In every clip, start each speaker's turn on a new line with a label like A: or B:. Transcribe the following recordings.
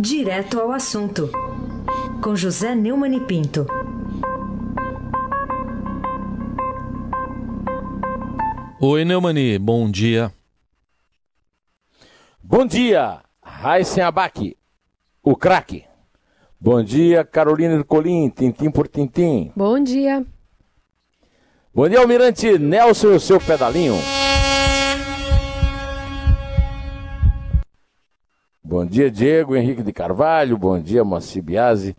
A: Direto ao assunto, com José Neumann e Pinto.
B: Oi, Neumani, bom dia.
C: Bom dia, Raíssen Abac, o craque. Bom dia, Carolina Ercolim, tintim por tintim.
D: Bom dia.
C: Bom dia, Almirante Nelson e o seu pedalinho. Bom dia, Diego Henrique de Carvalho. Bom dia, Moacir Biasi.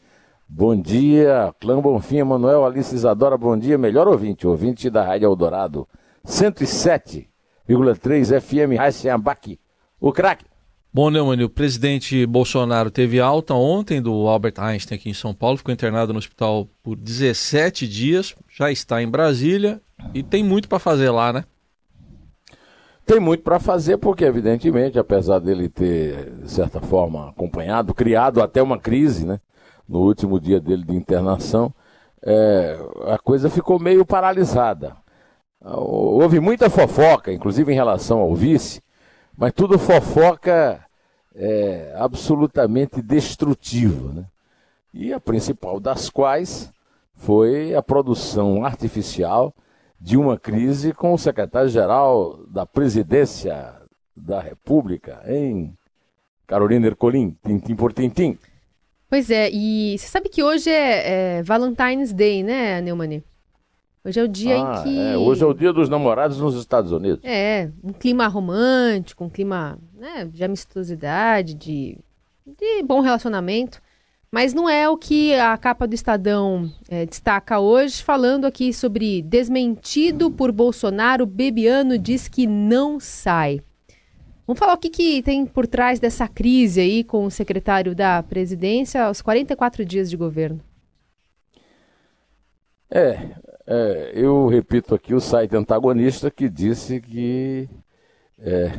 C: Bom dia, Clã Bonfim, Manuel Alice Isadora. Bom dia, melhor ouvinte, ouvinte da Rádio Eldorado. 107,3 FM, Raíssen Abac, o craque.
B: Bom, Neumann, o presidente Bolsonaro teve alta ontem do Albert Einstein aqui em São Paulo, ficou internado no hospital por 17 dias, já está em Brasília e tem muito para fazer lá, né?
C: Tem muito para fazer, porque, evidentemente, apesar dele ter, de certa forma, acompanhado, criado até uma crise, né? No último dia dele de internação, é, a coisa ficou meio paralisada. Houve muita fofoca, inclusive em relação ao vice, mas tudo fofoca é, absolutamente destrutiva. Né? E a principal das quais foi a produção artificial de uma crise com o secretário-geral da presidência da República, em Carolina Ercolim, tintim por tintim.
D: Pois é, e você sabe que hoje é, é Valentine's Day, né, Neumani? Hoje é o dia
C: ah,
D: em que.
C: É, hoje é o dia dos namorados nos Estados Unidos.
D: É, um clima romântico, um clima né, de amistosidade, de, de bom relacionamento. Mas não é o que a capa do Estadão é, destaca hoje, falando aqui sobre desmentido por Bolsonaro, Bebiano diz que não sai. Vamos falar o que, que tem por trás dessa crise aí com o secretário da presidência aos 44 dias de governo.
C: É, é, eu repito aqui o site antagonista que disse que é,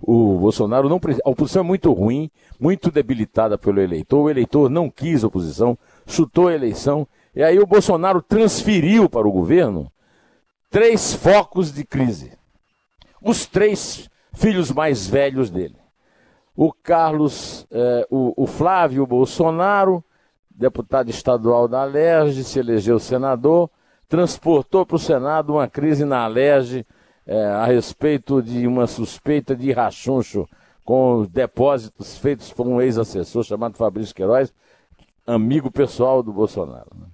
C: o Bolsonaro não. A oposição é muito ruim, muito debilitada pelo eleitor. O eleitor não quis oposição, chutou a eleição. E aí o Bolsonaro transferiu para o governo três focos de crise. Os três filhos mais velhos dele. O Carlos, é, o, o Flávio Bolsonaro, deputado estadual da Alerj, se elegeu senador, transportou para o Senado uma crise na Alerj é, a respeito de uma suspeita de rachuncho com depósitos feitos por um ex-assessor chamado Fabrício Queiroz, amigo pessoal do Bolsonaro. Né?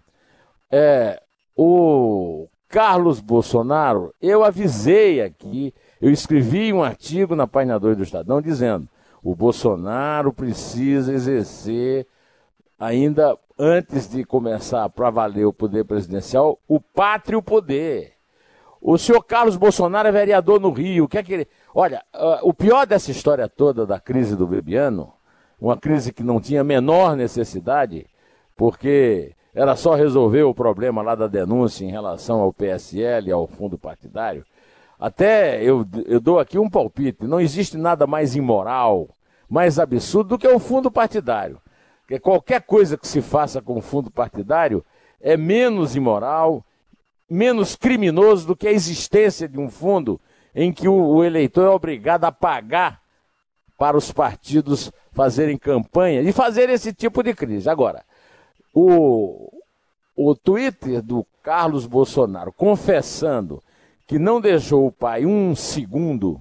C: É, o Carlos Bolsonaro, eu avisei aqui, eu escrevi um artigo na página 2 do Estadão dizendo o Bolsonaro precisa exercer ainda antes de começar para valer o poder presidencial, o pátrio poder. O senhor Carlos Bolsonaro é vereador no Rio. Quer que ele... Olha, uh, o pior dessa história toda da crise do Bebiano, uma crise que não tinha menor necessidade, porque era só resolver o problema lá da denúncia em relação ao PSL ao fundo partidário. Até eu, eu dou aqui um palpite: não existe nada mais imoral, mais absurdo do que o fundo partidário. Porque qualquer coisa que se faça com o fundo partidário é menos imoral, menos criminoso do que a existência de um fundo em que o, eleitor é obrigado a pagar para os partidos fazerem campanha e fazer esse tipo de crise. Agora, o, o Twitter do Carlos Bolsonaro confessando que não deixou o pai um segundo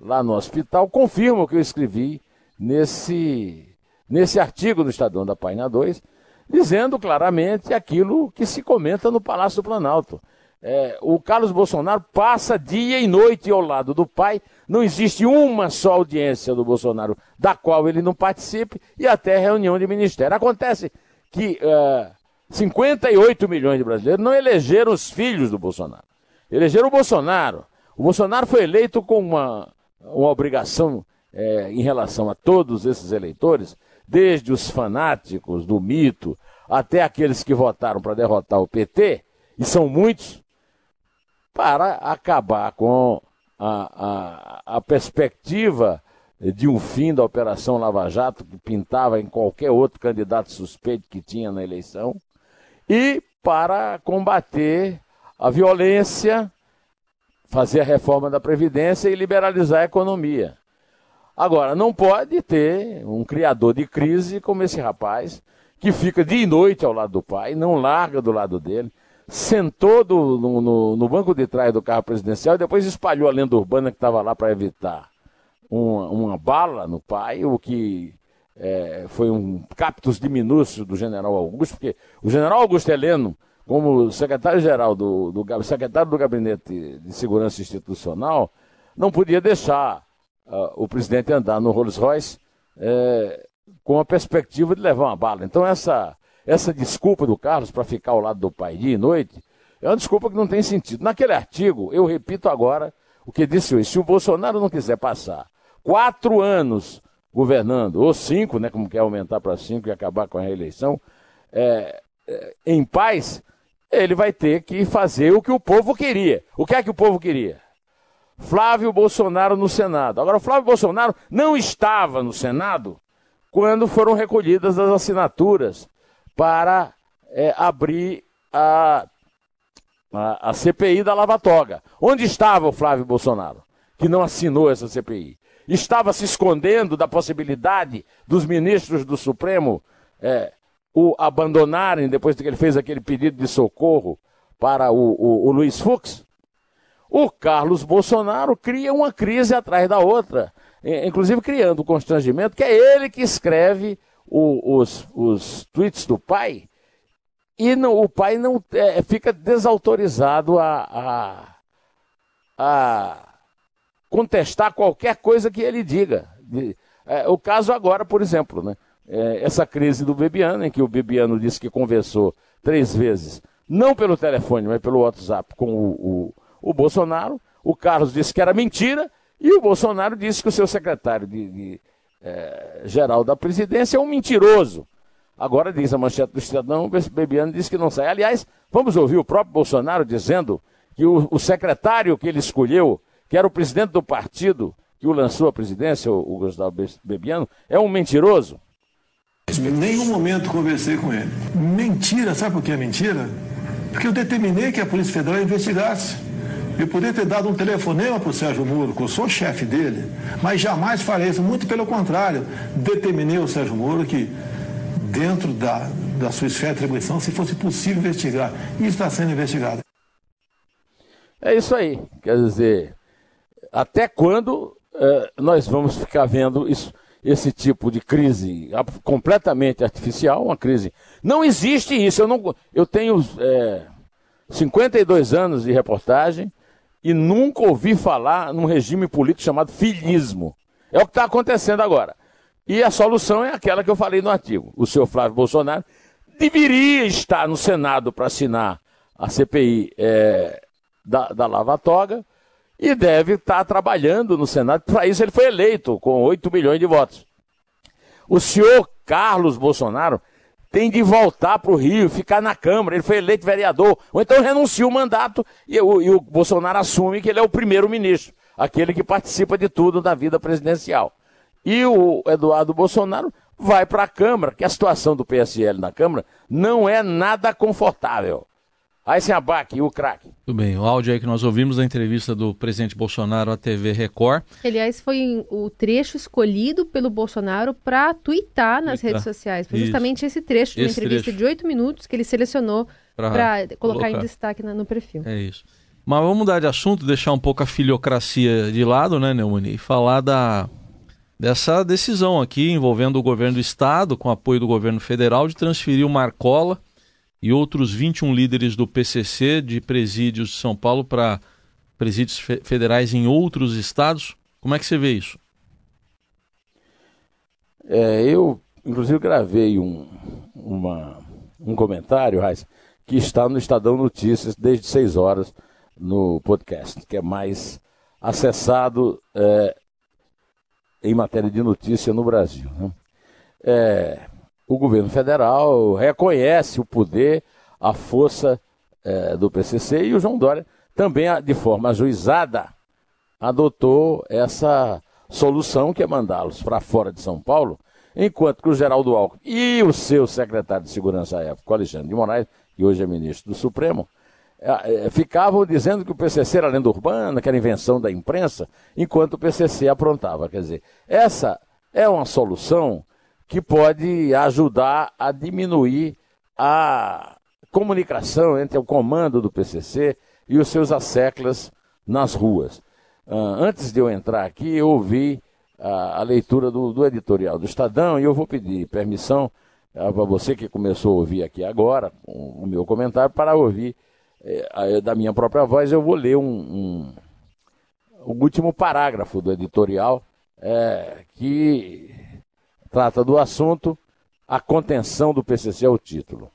C: lá no hospital confirma o que eu escrevi nesse nesse artigo do Estadão da página 2, dizendo claramente aquilo que se comenta no Palácio do Planalto. É, o Carlos Bolsonaro passa dia e noite ao lado do pai, não existe uma só audiência do Bolsonaro da qual ele não participe e até reunião de ministério. Acontece que uh, é, 58 milhões de brasileiros não elegeram os filhos do Bolsonaro, elegeram o Bolsonaro. O Bolsonaro foi eleito com uma, uma obrigação é, em relação a todos esses eleitores desde os fanáticos do mito até aqueles que votaram para derrotar o PT, e são muitos, para acabar com a, a, a perspectiva de um fim da Operação Lava Jato, que pintava em qualquer outro candidato suspeito que tinha na eleição, e para combater a violência, fazer a reforma da Previdência e liberalizar a economia. Agora, não pode ter um criador de crise como esse rapaz, que fica dia e noite ao lado do pai, não larga do lado dele, sentou do, no, no, no, banco de trás do carro presidencial e depois espalhou a lenda urbana que estava lá para evitar uma, uma, bala no pai, o que é, foi um captus diminúcio do general Augusto, porque o general Augusto Heleno, como secretário-geral do, do, secretário do Gabinete de Segurança Institucional, não podia deixar uh, o presidente andar no Rolls Royce é, com a perspectiva de levar uma bala. Então essa, essa desculpa do Carlos para ficar ao lado do pai dia e noite é uma desculpa que não tem sentido. Naquele artigo, eu repito agora o que disse hoje, se o Bolsonaro não quiser passar quatro anos governando, ou cinco, né, como quer aumentar para cinco e acabar com a reeleição, é, é, em paz, ele vai ter que fazer o que o povo queria. O que é que o povo queria? Flávio Bolsonaro no Senado. Agora, Flávio Bolsonaro não estava no Senado quando foram recolhidas as assinaturas para é, abrir a, a, a CPI da Lava Toga. Onde estava o Flávio Bolsonaro, que não assinou essa CPI? Estava se escondendo da possibilidade dos ministros do Supremo é, o abandonarem depois que ele fez aquele pedido de socorro para o, o, o Luiz Fux? O Carlos Bolsonaro cria uma crise atrás da outra, inclusive criando o constrangimento que é ele que escreve o, os, os tweets do pai e o pai não é, fica desautorizado a, a, a, contestar qualquer coisa que ele diga. É, o caso agora, por exemplo, né? É, essa crise do Bebiano, em que o Bebiano disse que conversou três vezes, não pelo telefone, mas pelo WhatsApp com o, o o Bolsonaro, o Carlos disse que era mentira, e o Bolsonaro disse que o seu secretário de, de é, geral da presidência é um mentiroso. Agora diz a manchete do Estadão, Bebiano disse que não sai. Aliás, vamos ouvir o próprio Bolsonaro dizendo que o, o, secretário que ele escolheu, que era o presidente do partido que o lançou à presidência, o, o Gustavo Bebiano, é um mentiroso.
E: Em nenhum momento conversei com ele. Mentira, sabe por que é mentira? Porque eu determinei que a Polícia Federal investigasse. Eu poderia ter dado um telefonema para o Sérgio Moro, que eu sou chefe dele, mas jamais farei isso. Muito pelo contrário, determinei ao Sérgio Moro que, dentro da, da sua esfera de atribuição, se fosse possível investigar. E está sendo investigado.
C: É isso aí. Quer dizer, até quando é, nós vamos ficar vendo isso, esse tipo de crise completamente artificial, uma crise. Não existe isso. Eu, não, eu tenho é, 52 anos de reportagem e nunca ouvi falar num regime político chamado filismo. É o que está acontecendo agora. E a solução é aquela que eu falei no artigo. O senhor Flávio Bolsonaro deveria estar no Senado para assinar a CPI é, da, da Lava Toga e deve estar trabalhando no Senado. Para isso ele foi eleito com 8 milhões de votos. O senhor Carlos Bolsonaro tem de voltar para o Rio, ficar na Câmara. Ele foi eleito vereador. Ou então renuncia o mandato e o, e o Bolsonaro assume que ele é o primeiro-ministro, aquele que participa de tudo da vida presidencial. E o Eduardo Bolsonaro vai para a Câmara, que a situação do PSL na Câmara não é nada confortável. Aí sem abaque, o craque.
B: Tudo bem, o áudio aí que nós ouvimos da entrevista do presidente Bolsonaro à TV Record.
D: Aliás, foi o trecho escolhido pelo Bolsonaro para twittar nas Twitter. redes sociais. Foi justamente esse trecho de uma entrevista trecho. de oito minutos que ele selecionou para colocar, colocar, em destaque no perfil.
B: É isso. Mas vamos mudar de assunto, deixar um pouco a filiocracia de lado, né, Neumani? E falar da, dessa decisão aqui envolvendo o governo do estado, com apoio do governo federal, de transferir o Marcola e outros 21 líderes do PCC de presídios de São Paulo para presídios fe federais em outros estados. Como é que você vê isso?
C: É, eu, inclusive, gravei um, uma, um comentário, Raiz, que está no Estadão Notícias desde 6 horas no podcast, que é mais acessado é, em matéria de notícia no Brasil. Né? É, o governo federal reconhece o poder, a força é, do PCC e o João Dória também, de forma ajuizada, adotou essa solução que é mandá-los para fora de São Paulo, enquanto que o Geraldo Alckmin e o seu secretário de Segurança à época, Alexandre de Moraes, que hoje é ministro do Supremo, é, é, ficavam dizendo que o PCC era lenda urbana, que era invenção da imprensa, enquanto o PCC aprontava. Quer dizer, essa é uma solução que pode ajudar a diminuir a comunicação entre o comando do PCC e os seus asseclas nas ruas. Uh, antes de eu entrar aqui, eu ouvi a, a leitura do, do, editorial do Estadão e eu vou pedir permissão uh, para você que começou a ouvir aqui agora o meu comentário para ouvir é, da minha própria voz, eu vou ler um, um o último parágrafo do editorial é, que trata do assunto A contenção do PCC é o título.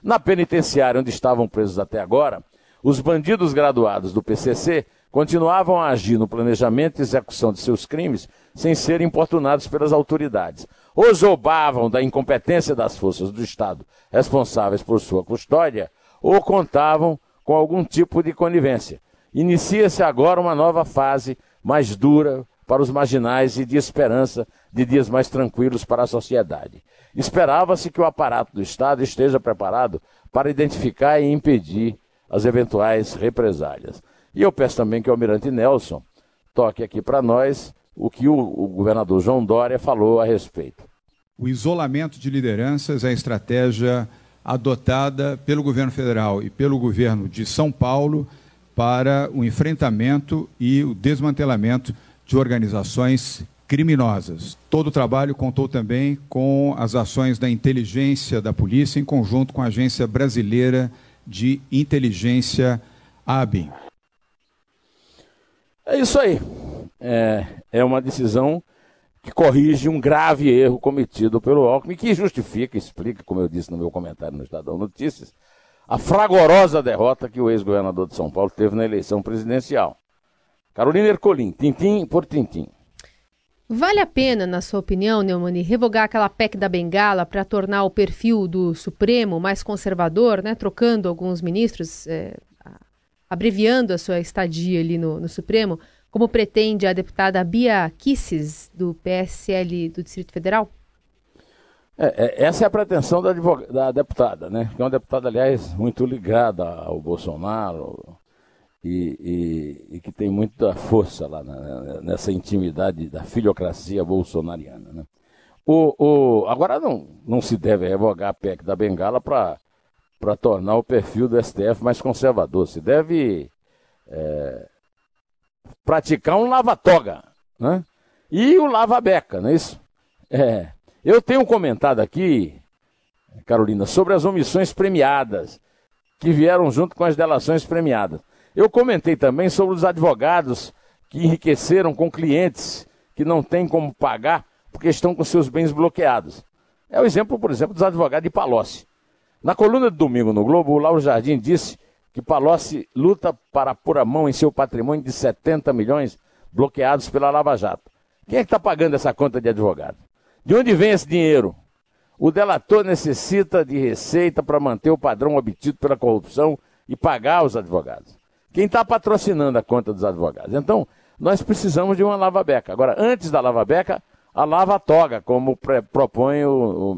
C: Na penitenciária onde estavam presos até agora, os bandidos graduados do PCC continuavam a agir no planejamento e execução de seus crimes sem serem importunados pelas autoridades. Ou zombavam da incompetência das forças do Estado responsáveis por sua custódia, ou contavam com algum tipo de conivência. Inicia-se agora uma nova fase mais dura para os marginais e de esperança de dias mais tranquilos para a sociedade. Esperava-se que o aparato do Estado esteja preparado para identificar e impedir as eventuais represálias. E eu peço também que o Almirante Nelson toque aqui para nós o que o, o governador João Dória falou a respeito.
F: O isolamento de lideranças é a estratégia adotada pelo governo federal e pelo governo de São Paulo para o enfrentamento e o desmantelamento de organizações criminosas. Todo o trabalho contou também com as ações da inteligência da polícia em conjunto com a Agência Brasileira de Inteligência ABIN.
C: É isso aí. É, é uma decisão que corrige um grave erro cometido pelo Alckmin, que justifica, explica, como eu disse no meu comentário no Estadão Notícias, a fragorosa derrota que o ex-governador de São Paulo teve na eleição presidencial. Carolina Ercolim, tintim por tintim.
D: Vale a pena, na sua opinião, Neumani, revogar aquela PEC da Bengala para tornar o perfil do Supremo mais conservador, né, trocando alguns ministros, é, abreviando a sua estadia ali no, no Supremo? como pretende a deputada Bia Kisses, do PSL do Distrito Federal?
C: É, é, essa é a pretensão da, da, deputada, né? Que é uma deputada, aliás, muito ligada ao Bolsonaro e, e, e que tem muita força lá na, nessa intimidade da filiocracia bolsonariana. Né? O, o, agora não, não se deve revogar a PEC da Bengala para tornar o perfil do STF mais conservador. Se deve é, praticar um lava-toga, né? E o lava-beca, não é isso? É. Eu tenho comentado aqui, Carolina, sobre as omissões premiadas, que vieram junto com as delações premiadas. Eu comentei também sobre os advogados que enriqueceram com clientes que não têm como pagar porque estão com seus bens bloqueados. É o exemplo, por exemplo, dos advogados de Palocci. Na coluna de domingo no Globo, o Lauro Jardim disse que Palocci luta para pôr a mão em seu patrimônio de 70 milhões bloqueados pela Lava Jato. Quem é que está pagando essa conta de advogado? De onde vem esse dinheiro? O delator necessita de receita para manter o padrão obtido pela corrupção e pagar os advogados. Quem está patrocinando a conta dos advogados? Então, nós precisamos de uma lava-beca. Agora, antes da lava-beca, a lava-toga, como propõe o,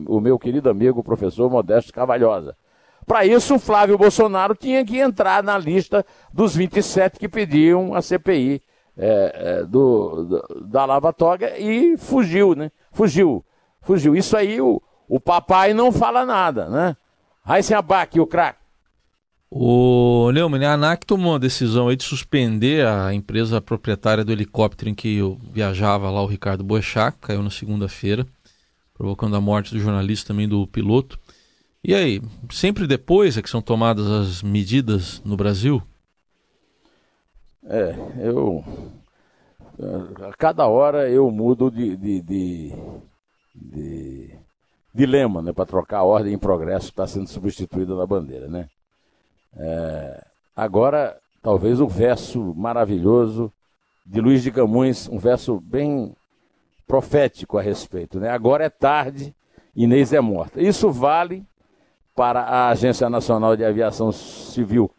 C: o, o meu querido amigo o professor Modesto Cavalhosa. Para isso, o Flávio Bolsonaro tinha que entrar na lista dos 27 que pediam a CPI é, é, do, do, da Lava Toga e fugiu, né? Fugiu. Fugiu. Isso aí o, o papai não fala nada, né? Abac, o craque.
B: O Neumann, a ANAC tomou uma decisão aí de suspender a empresa proprietária do helicóptero em que viajava lá, o Ricardo Boechat, caiu na segunda-feira, provocando a morte do jornalista também do piloto. E aí, sempre depois é que são tomadas as medidas no Brasil?
C: É, eu. A cada hora eu mudo de, de, de, de dilema, né? Para trocar a ordem em progresso está sendo substituída na bandeira, né? É, agora, talvez o verso maravilhoso de Luiz de Camões, um verso bem profético a respeito, né? Agora é tarde, Inês é morta. Isso vale para a Agência Nacional de Aviação Civil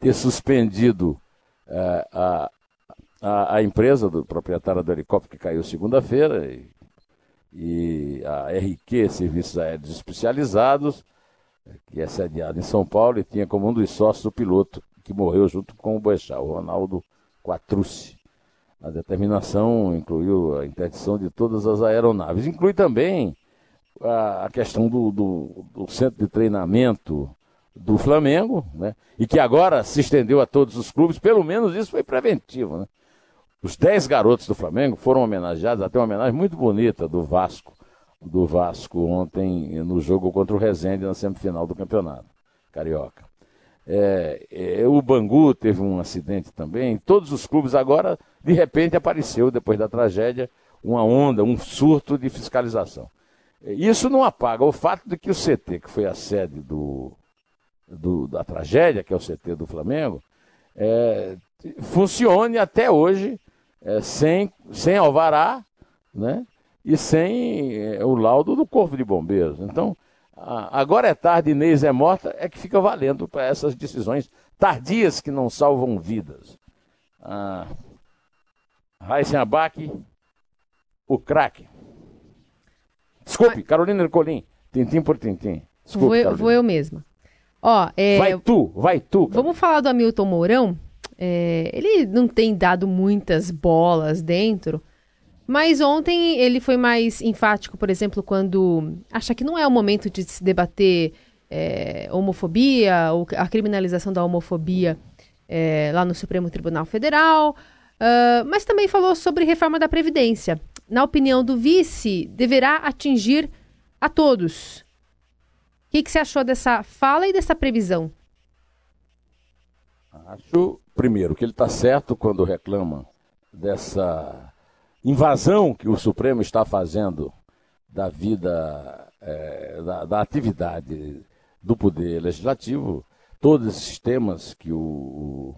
C: ter suspendido é, a, a, a, empresa do proprietário do helicóptero que caiu segunda-feira e, e, a RQ, Serviços Aéreos Especializados, que é sediado em São Paulo e tinha como um dos sócios o piloto que morreu junto com o Boechat, o Ronaldo Quatrucci. A determinação incluiu a interdição de todas as aeronaves. Inclui também a, questão do, do, do, centro de treinamento do Flamengo, né? e que agora se estendeu a todos os clubes, pelo menos isso foi preventivo. Né? Os dez garotos do Flamengo foram homenageados, até uma homenagem muito bonita do Vasco, do Vasco ontem no jogo contra o Resende na semifinal do campeonato carioca. É, é, o Bangu teve um acidente também. Todos os clubes agora, de repente, apareceu depois da tragédia uma onda, um surto de fiscalização. Isso não apaga o fato de que o CT, que foi a sede do, do da tragédia, que é o CT do Flamengo, é, funcione até hoje é, sem, sem alvará, né? E sem é, o laudo do Corpo de Bombeiros. Então, agora é tarde, Inês é morta, é que fica valendo para essas decisões tardias que não salvam vidas. Ah, Raíssen Abac, o craque. Desculpe, Carolina Ercolim, tintim por tintim. Desculpe,
D: vou, vou eu mesma. Ó,
C: é, vai tu, vai tu.
D: Cara. Vamos falar do Hamilton Mourão? É, ele não tem dado muitas bolas dentro, mas ontem ele foi mais enfático, por exemplo, quando acha que não é o momento de se debater é, homofobia ou a criminalização da homofobia é, lá no Supremo Tribunal Federal, uh, mas também falou sobre reforma da Previdência. Na opinião do vice, deverá atingir a todos. O que, que você achou dessa fala e dessa previsão?
C: Acho primeiro, que ele está certo quando reclama dessa invasão que o Supremo está fazendo da vida, é, da, da, atividade do Poder Legislativo. Todos esses temas que o,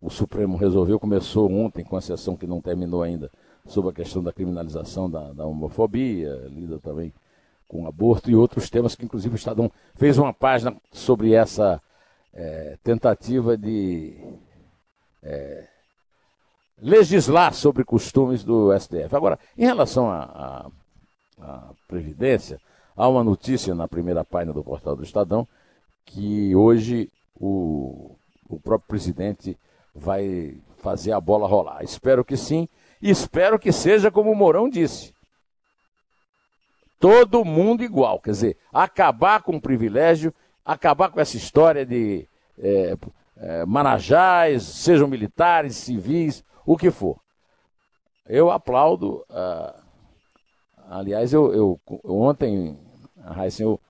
C: o, Supremo resolveu, começou ontem com a sessão que não terminou ainda, sobre a questão da criminalização da, da homofobia, lida também com aborto e outros temas que, inclusive, o Estadão fez uma página sobre essa é, tentativa de é, legislar sobre costumes do STF. Agora, em relação à Previdência, há uma notícia na primeira página do portal do Estadão que hoje o, o próprio presidente vai fazer a bola rolar. Espero que sim, e espero que seja como o Mourão disse. Todo mundo igual, quer dizer, acabar com o privilégio, acabar com essa história de é, é, marajás, sejam militares, civis, o que for. Eu aplaudo. Uh, aliás, eu, eu, ontem, Raíssa, eu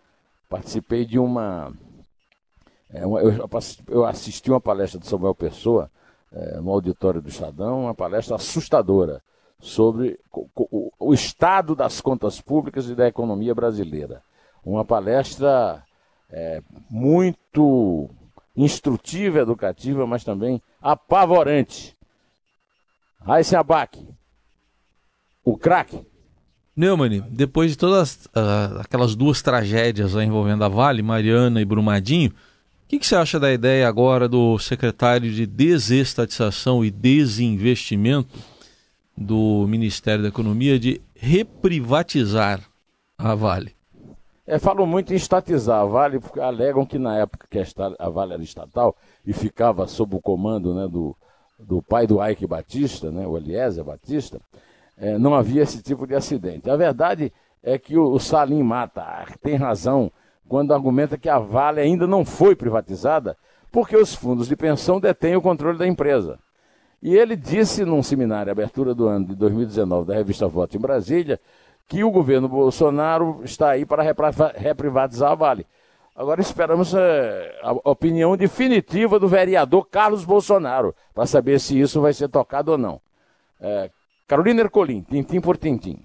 C: participei de uma. É, uma eu, assisti uma palestra de Samuel Pessoa é, no auditório do Estadão, uma palestra assustadora sobre o, o, o estado das contas públicas e da economia brasileira. Uma palestra é, muito instrutiva, educativa, mas também apavorante. Raíssa Abac, o craque.
B: Neumann, depois de todas uh, aquelas duas tragédias envolvendo a Vale, Mariana e Brumadinho, o que, que, você acha da ideia agora do secretário de Desestatização e Desinvestimento do Ministério da Economia de reprivatizar a Vale?
C: É, falam muito em estatizar a Vale, porque alegam que na época que a Vale era estatal e ficava sob o comando né, do, do pai do Ike Batista, né, o Eliezer Batista, é, não havia esse tipo de acidente. A verdade é que o, o Salim Mata tem razão quando argumenta que a Vale ainda não foi privatizada porque os fundos de pensão detêm o controle da empresa. E ele disse num seminário, abertura do ano de 2019, da revista Voto em Brasília, que o governo Bolsonaro está aí para reprivatizar a Vale. Agora esperamos é, a opinião definitiva do vereador Carlos Bolsonaro para saber se isso vai ser tocado ou não. É, Carolina Ercolim, tintim por tintim.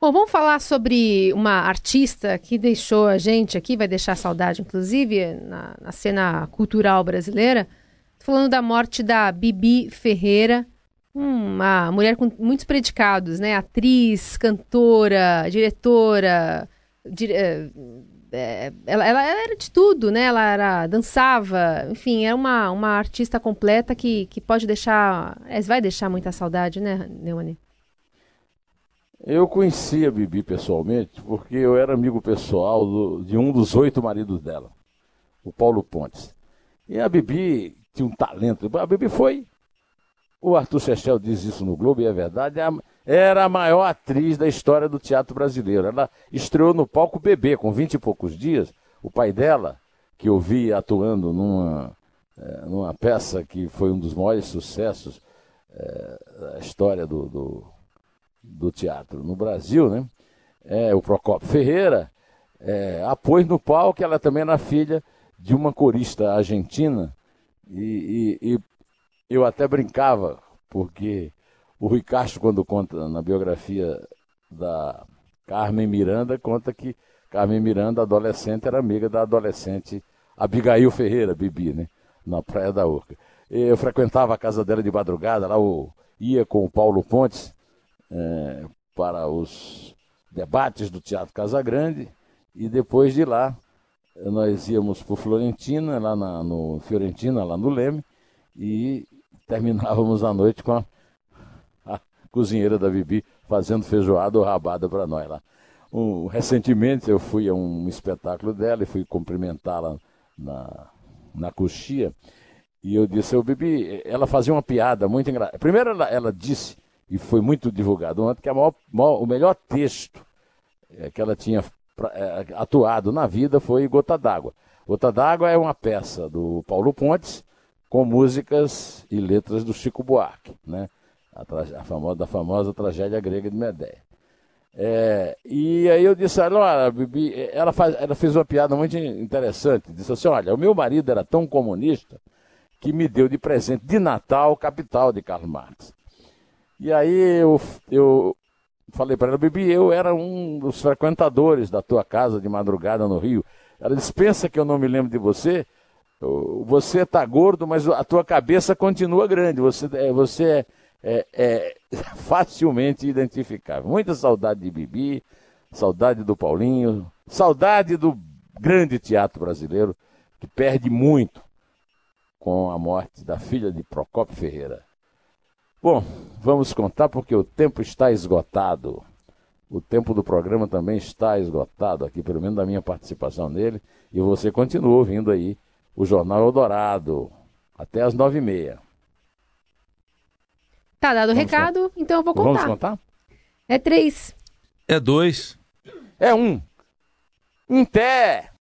D: Bom, vamos falar sobre uma artista que deixou a gente aqui, vai deixar saudade, inclusive, na, na cena cultural brasileira. Estou falando da morte da Bibi Ferreira, uma mulher com muitos predicados, né? Atriz, cantora, diretora, dire... É, é, ela, ela, era de tudo, né? Ela era, dançava, enfim, é uma, uma artista completa que, que pode deixar, é, vai deixar muita saudade, né, Neone?
C: Eu conhecia a Bibi pessoalmente porque eu era amigo pessoal do, de um dos oito maridos dela, o Paulo Pontes. E a Bibi tinha um talento. A Bibi foi. O Arthur Chechel diz isso no Globo e é verdade. Era a maior atriz da história do teatro brasileiro. Ela estreou no palco bebê com vinte e poucos dias. O pai dela, que eu vi atuando numa, é, numa peça que foi um dos maiores sucessos é, da história do, do, do, teatro no Brasil, né? É, o Procopio Ferreira, é, a pôs no palco, ela também era filha de uma corista argentina, e, e, e eu até brincava, porque o Rui Castro, quando conta na biografia da Carmen Miranda, conta que Carmen Miranda, adolescente, era amiga da adolescente Abigail Ferreira, Bibi, né? Na Praia da Urca. Eu frequentava a casa dela de madrugada, lá eu ia com o Paulo Pontes é, para os debates do Teatro Casa Grande e depois de lá nós íamos para Florentina, lá na, no Fiorentina, lá no Leme, e terminávamos a noite com a, a cozinheira da Bibi fazendo feijoada ou rabada para nós lá. Um, recentemente eu fui a um espetáculo dela e fui cumprimentá-la na, na coxia. E eu disse, eu Bibi, ela fazia uma piada muito engraçada. Primeiro ela, ela, disse, e foi muito divulgado ontem, que maior, maior, o melhor texto é, que ela tinha é, atuado na vida foi Gota d'Água. Gota d'Água é uma peça do Paulo Pontes com músicas e letras do Chico Buarque, né? A, a famosa, da famosa tragédia grega de Medeia. É, e aí eu disse, olha, Bibi, ela, faz, ela fez uma piada muito interessante. Disse assim: olha, o meu marido era tão comunista que me deu de presente de Natal Capital de Karl Marx. E aí eu, eu falei para ela, Bibi, eu era um dos frequentadores da tua casa de madrugada no Rio. Ela disse: pensa que eu não me lembro de você? Você está gordo, mas a tua cabeça continua grande. Você, é, você é é, é facilmente identificável. Muita saudade de Bibi, saudade do Paulinho, saudade do grande teatro brasileiro, que perde muito com a morte da filha de Procopio Ferreira. Bom, vamos contar porque o tempo está esgotado. O tempo do programa também está esgotado aqui, pelo menos da minha participação nele. E você continua ouvindo aí o Jornal Eldorado, até as nove e meia.
D: Tá dado o recado, então eu vou contar.
C: Vamos contar?
D: É três.
B: É dois.
C: É um. Um pé.